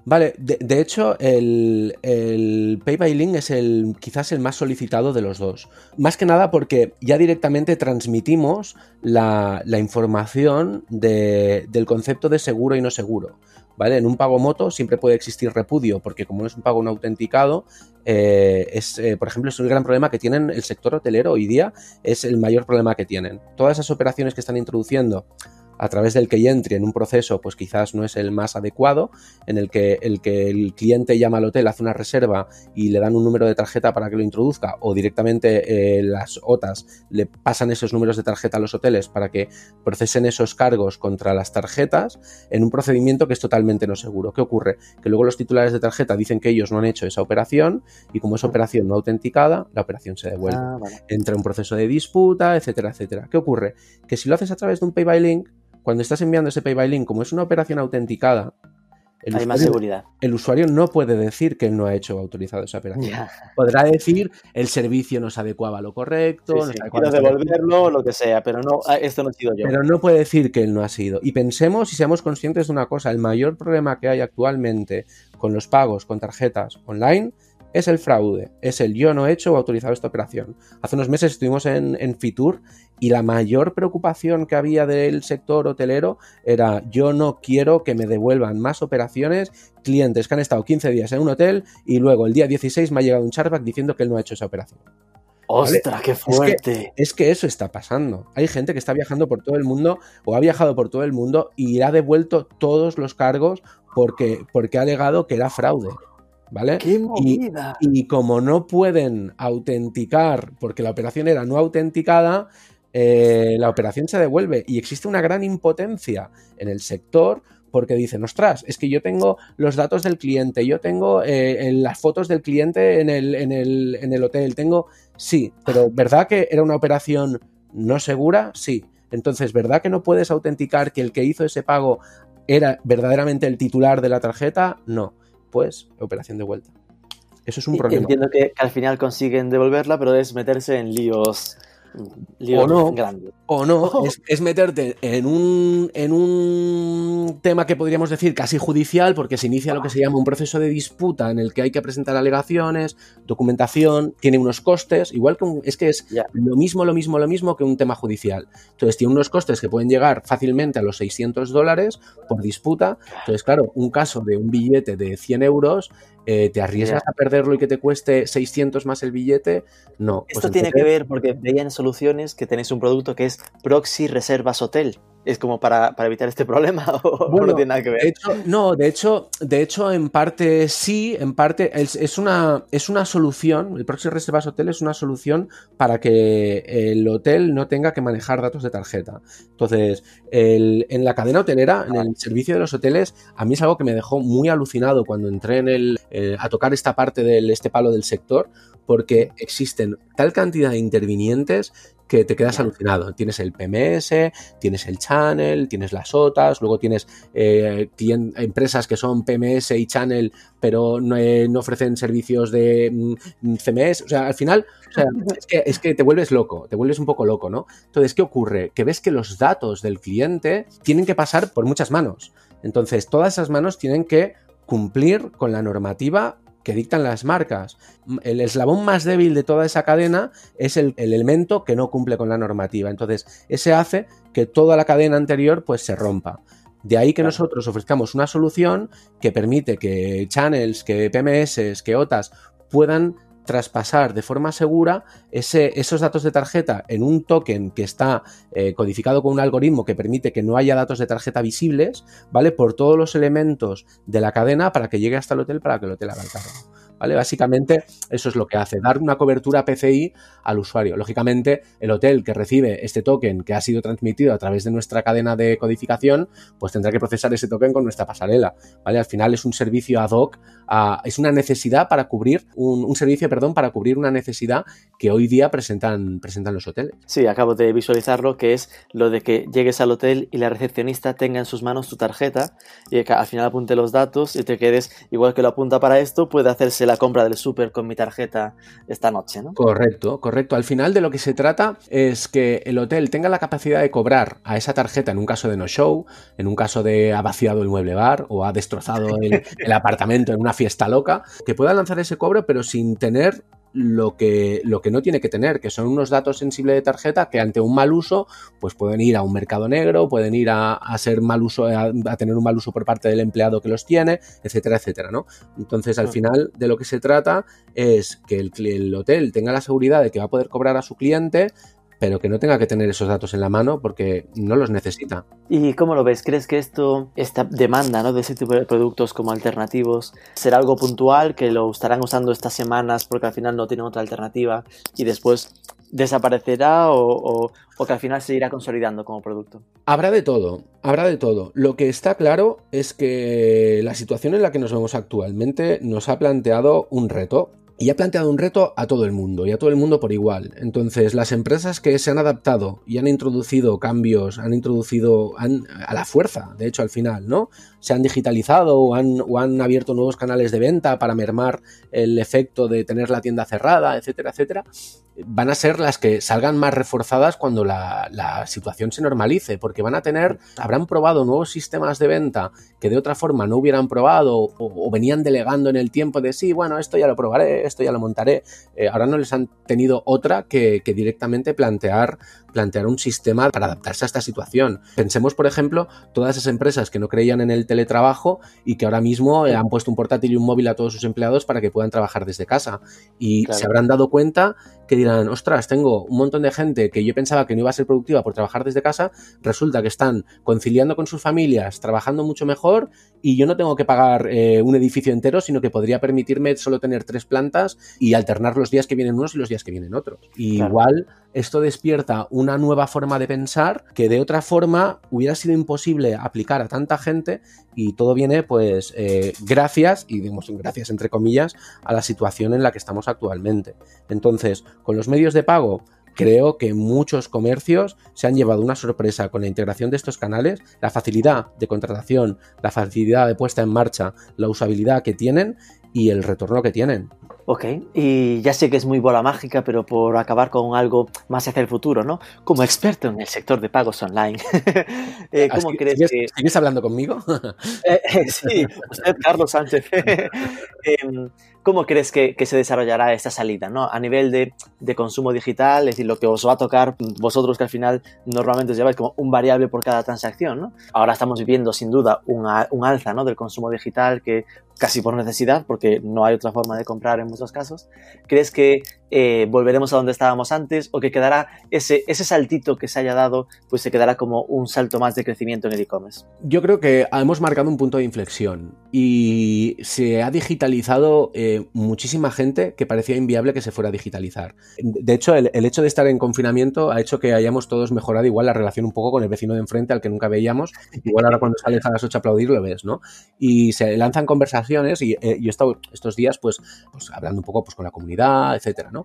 Vale, de, hecho, el, Pay by Link es el quizás el más solicitado de los dos. Más que nada porque ya directamente transmitimos la, información del concepto de seguro y no seguro. ¿Vale? En un pago moto siempre puede existir repudio, porque como no es un pago no autenticado, eh, es, eh, por ejemplo, es un gran problema que tienen el sector hotelero hoy día, es el mayor problema que tienen. Todas esas operaciones que están introduciendo a través del que entre en un proceso, pues quizás no es el más adecuado, en el que el, que el cliente llama al hotel, hace una reserva y le dan un número de tarjeta para que lo introduzca, o directamente eh, las OTAs le pasan esos números de tarjeta a los hoteles para que procesen esos cargos contra las tarjetas en un procedimiento que es totalmente no seguro. ¿Qué ocurre? Que luego los titulares de tarjeta dicen que ellos no han hecho esa operación y como es operación no autenticada, la operación se devuelve. Ah, Entra un proceso de disputa, etcétera, etcétera. ¿Qué ocurre? Que si lo haces a través de un pay by link, cuando estás enviando ese pay by link, como es una operación autenticada, el Hay usuario, más seguridad. El usuario no puede decir que él no ha hecho autorizado esa operación. Podrá decir el servicio no se adecuaba a lo correcto, sí, quiero devolverlo, lo que sea, pero no, ah, esto no ha sido yo. Pero no puede decir que él no ha sido. Y pensemos y seamos conscientes de una cosa: el mayor problema que hay actualmente con los pagos con tarjetas online es el fraude, es el yo no he hecho o autorizado esta operación. Hace unos meses estuvimos en, en, Fitur y la mayor preocupación que había del sector hotelero era yo no quiero que me devuelvan más operaciones clientes que han estado 15 días en un hotel y luego el día 16 me ha llegado un charback diciendo que él no ha hecho esa operación. ¡Ostras, qué fuerte! Es que, eso está pasando. Hay gente que está viajando por todo el mundo o ha viajado por todo el mundo y ha devuelto todos los cargos porque, porque ha alegado que era fraude. ¿vale? Y, como no pueden autenticar, porque la operación era no autenticada, eh, la operación se devuelve y existe una gran impotencia en el sector porque dicen, ostras, es que yo tengo los datos del cliente, yo tengo eh, las fotos del cliente en el, en, el, en el hotel, tengo, sí, pero ¿verdad que era una operación no segura? Sí. Entonces, ¿verdad que no puedes autenticar que el que hizo ese pago era verdaderamente el titular de la tarjeta? No pues operación de vuelta. Eso es un problema. Entiendo que, al final consiguen devolverla, pero es meterse en líos o no, O no, es, meterte en un, en un tema que podríamos decir casi judicial, porque se inicia lo que se llama un proceso de disputa en el que hay que presentar alegaciones, documentación, tiene unos costes, igual que es que es lo mismo, lo mismo, lo mismo que un tema judicial. Entonces tiene unos costes que pueden llegar fácilmente a los 600 dólares por disputa. Entonces, claro, un caso de un billete de 100 euros eh, ¿te arriesgas a perderlo y que te cueste 600 más el billete? No. Pues Esto tiene que ver porque veían soluciones que tenéis un producto que es Proxy Reservas Hotel es como para, evitar este problema o no tiene nada que ver. no, de hecho, de hecho, en parte sí, en parte es, una, es una solución, el Proxy Reservas Hotel es una solución para que el hotel no tenga que manejar datos de tarjeta. Entonces, en la cadena hotelera, en el servicio de los hoteles, a mí es algo que me dejó muy alucinado cuando entré en el, eh, a tocar esta parte de este palo del sector, porque existen tal cantidad de intervinientes que te quedas alucinado. Tienes el PMS, tienes el channel, tienes las OTAs, luego tienes eh, empresas que son PMS y channel, pero no, eh, ofrecen servicios de mm, CMS. O sea, al final, es, que, es que te vuelves loco, te vuelves un poco loco, ¿no? Entonces, ¿qué ocurre? Que ves que los datos del cliente tienen que pasar por muchas manos. Entonces, todas esas manos tienen que cumplir con la normativa que dictan las marcas. El eslabón más débil de toda esa cadena es el, elemento que no cumple con la normativa. Entonces, ese hace que toda la cadena anterior pues se rompa. De ahí que nosotros ofrezcamos una solución que permite que channels, que PMS, que OTAs puedan traspasar de forma segura ese, esos datos de tarjeta en un token que está eh, codificado con un algoritmo que permite que no haya datos de tarjeta visibles, ¿vale? Por todos los elementos de la cadena para que llegue hasta el hotel para que el hotel haga el cargo. Básicamente eso es lo que hace, dar una cobertura PCI al usuario. Lógicamente, el hotel que recibe este token que ha sido transmitido a través de nuestra cadena de codificación, pues tendrá que procesar ese token con nuestra pasarela. ¿vale? Al final es un servicio ad hoc, es una necesidad para cubrir, un, servicio, perdón, para cubrir una necesidad que hoy día presentan, presentan los hoteles. Sí, acabo de visualizarlo, que es lo de que llegues al hotel y la recepcionista tenga en sus manos tu tarjeta y al final apunte los datos y te quedes, igual que lo apunta para esto, puede hacerse la compra del súper con mi tarjeta esta noche, ¿no? Correcto, correcto. Al final de lo que se trata es que el hotel tenga la capacidad de cobrar a esa tarjeta en un caso de no show, en un caso de ha vaciado el mueble bar o ha destrozado el, el apartamento en una fiesta loca, que pueda lanzar ese cobro pero sin tener lo que, lo que no tiene que tener, que son unos datos sensibles de tarjeta que ante un mal uso, pues pueden ir a un mercado negro, pueden ir a, ser mal uso, a, tener un mal uso por parte del empleado que los tiene, etcétera, etcétera, ¿no? Entonces, al final, de lo que se trata es que el, el hotel tenga la seguridad de que va a poder cobrar a su cliente pero que no tenga que tener esos datos en la mano porque no los necesita. ¿Y cómo lo ves? ¿Crees que esto, esta demanda ¿no? de ese tipo de productos como alternativos, será algo puntual, que lo estarán usando estas semanas porque al final no tienen otra alternativa y después desaparecerá o, o, que al final se irá consolidando como producto? Habrá de todo, habrá de todo. Lo que está claro es que la situación en la que nos vemos actualmente nos ha planteado un reto y ha planteado un reto a todo el mundo y a todo el mundo por igual. Entonces, las empresas que se han adaptado y han introducido cambios, han introducido a la fuerza, de hecho, al final, ¿no? Se han digitalizado o han, o han abierto nuevos canales de venta para mermar el efecto de tener la tienda cerrada, etcétera, etcétera van a ser las que salgan más reforzadas cuando la, situación se normalice, porque van a tener, habrán probado nuevos sistemas de venta que de otra forma no hubieran probado o, venían delegando en el tiempo de sí, bueno, esto ya lo probaré, esto ya lo montaré. Eh, ahora no les han tenido otra que, directamente plantear, plantear un sistema para adaptarse a esta situación. Pensemos, por ejemplo, todas esas empresas que no creían en el teletrabajo y que ahora mismo han puesto un portátil y un móvil a todos sus empleados para que puedan trabajar desde casa. Y se habrán dado cuenta que dirán, ostras, tengo un montón de gente que yo pensaba que no iba a ser productiva por trabajar desde casa, resulta que están conciliando con sus familias, trabajando mucho mejor y yo no tengo que pagar eh, un edificio entero, sino que podría permitirme solo tener tres plantas y alternar los días que vienen unos y los días que vienen otros. igual esto despierta una nueva forma de pensar que de otra forma hubiera sido imposible aplicar a tanta gente y todo viene pues eh, gracias, y digamos gracias entre comillas, a la situación en la que estamos actualmente. Entonces, con los medios de pago, creo que muchos comercios se han llevado una sorpresa con la integración de estos canales, la facilidad de contratación, la facilidad de puesta en marcha, la usabilidad que tienen y el retorno que tienen. Ok, y ya sé que es muy bola mágica, pero por acabar con algo más hacia el futuro, ¿no? Como experto en el sector de pagos online, eh, ¿cómo crees que... ¿Sigues hablando conmigo? Eh, eh, sí, usted, Carlos Sánchez. Em, ¿Cómo crees que, se desarrollará esta salida, ¿no? A nivel de, consumo digital, es decir, lo que os va a tocar vosotros que al final normalmente os lleváis como un variable por cada transacción, ¿no? Ahora estamos viviendo sin duda un, un alza, ¿no? Del consumo digital que casi por necesidad, porque no hay otra forma de comprar en muchos casos. ¿Crees que eh, volveremos a donde estábamos antes o que quedará ese, ese saltito que se haya dado, pues se quedará como un salto más de crecimiento en el e-commerce? Yo creo que hemos marcado un punto de inflexión y se ha digitalizado eh, muchísima gente que parecía inviable que se fuera a digitalizar. De hecho, el, hecho de estar en confinamiento ha hecho que hayamos todos mejorado igual la relación un poco con el vecino de enfrente al que nunca veíamos. Igual ahora cuando sales a las 8 a aplaudir lo ves, ¿no? Y se lanzan conversaciones y eh, yo he estado estos días pues, pues hablando un poco pues, con la comunidad, etcétera, ¿no?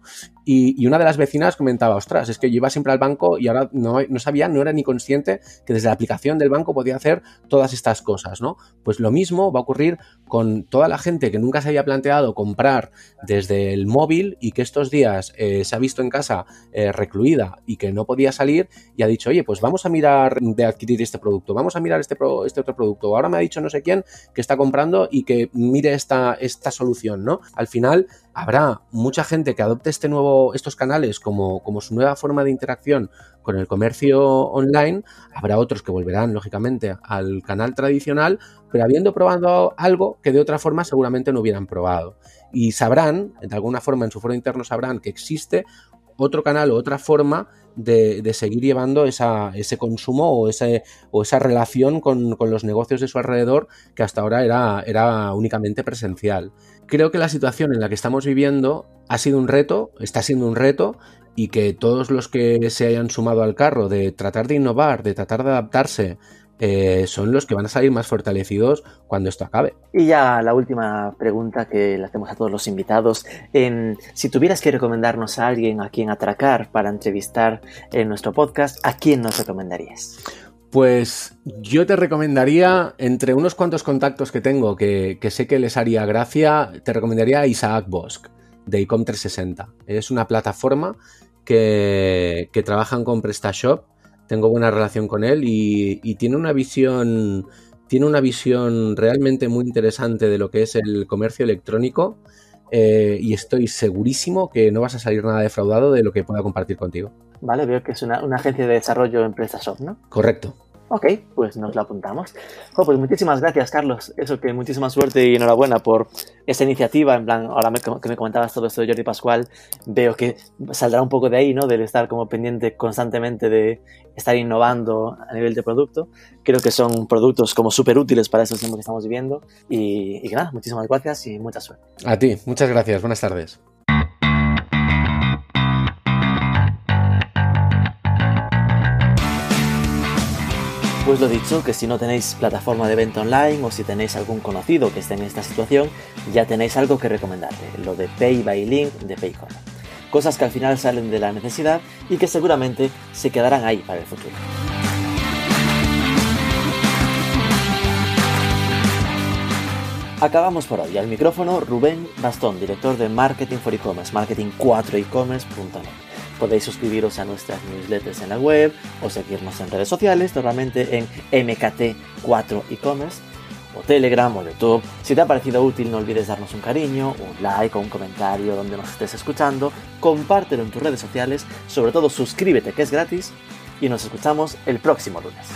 Y, una de las vecinas comentaba, ostras, es que yo iba siempre al banco y ahora no, sabía, no era ni consciente que desde la aplicación del banco podía hacer todas estas cosas, ¿no? Pues lo mismo va a ocurrir con toda la gente que nunca se había planteado comprar desde el móvil y que estos días eh, se ha visto en casa eh, recluida y que no podía salir y ha dicho, oye, pues vamos a mirar de adquirir este producto, vamos a mirar este, este otro producto. Ahora me ha dicho no sé quién que está comprando y que mire esta, esta solución, ¿no? Al final habrá mucha gente que adopte este nuevo, estos canales como, como su nueva forma de interacción con el comercio online, habrá otros que volverán, lógicamente, al canal tradicional, pero habiendo probado algo que de otra forma seguramente no hubieran probado. Y sabrán, de alguna forma en su foro interno sabrán que existe otro canal o otra forma de, seguir llevando ese consumo o, o esa relación con, los negocios de su alrededor que hasta ahora era, era únicamente presencial. Creo que la situación en la que estamos viviendo ha sido un reto, está siendo un reto, y que todos los que se hayan sumado al carro de tratar de innovar, de tratar de adaptarse, eh, son los que van a salir más fortalecidos cuando esto acabe. Y ya la última pregunta que le hacemos a todos los invitados. Si tuvieras que recomendarnos a alguien a quien atracar para entrevistar en nuestro podcast, ¿a quién nos recomendarías? Pues yo te recomendaría, entre unos cuantos contactos que tengo que, sé que les haría gracia, te recomendaría a Isaac Bosch de ICOM 360. Es una plataforma que, que trabajan con PrestaShop tengo buena relación con él y, tiene una visión tiene una visión realmente muy interesante de lo que es el comercio electrónico eh, y estoy segurísimo que no vas a salir nada defraudado de lo que pueda compartir contigo. Vale, veo que es una, una agencia de desarrollo en PrestaShop, ¿no? Correcto. Ok, pues nos lo apuntamos. pues muchísimas gracias, Carlos. Eso que muchísima suerte y enhorabuena por esta iniciativa. En plan, ahora que me comentabas todo esto de Jordi Pascual, veo que saldrá un poco de ahí, ¿no? Del estar como pendiente constantemente de estar innovando a nivel de producto. Creo que son productos como súper útiles para estos tiempos que estamos viviendo. Y, y nada, muchísimas gracias y mucha suerte. A ti, muchas gracias. Buenas tardes. Pues lo dicho, que si no tenéis plataforma de venta online o si tenéis algún conocido que esté en esta situación, ya tenéis algo que recomendarle, lo de Pay by Link de Paycom. Cosas que al final salen de la necesidad y que seguramente se quedarán ahí para el futuro. Acabamos por hoy. Al micrófono Rubén Bastón, director de Marketing for E-Commerce, marketing4ecommerce.net. Podéis suscribiros a nuestras newsletters en la web o seguirnos en redes sociales, normalmente en MKT4 e-commerce o Telegram o YouTube. Si te ha parecido útil, no olvides darnos un cariño, un like o un comentario donde nos estés escuchando. Compártelo en tus redes sociales, sobre todo suscríbete que es gratis y nos escuchamos el próximo lunes.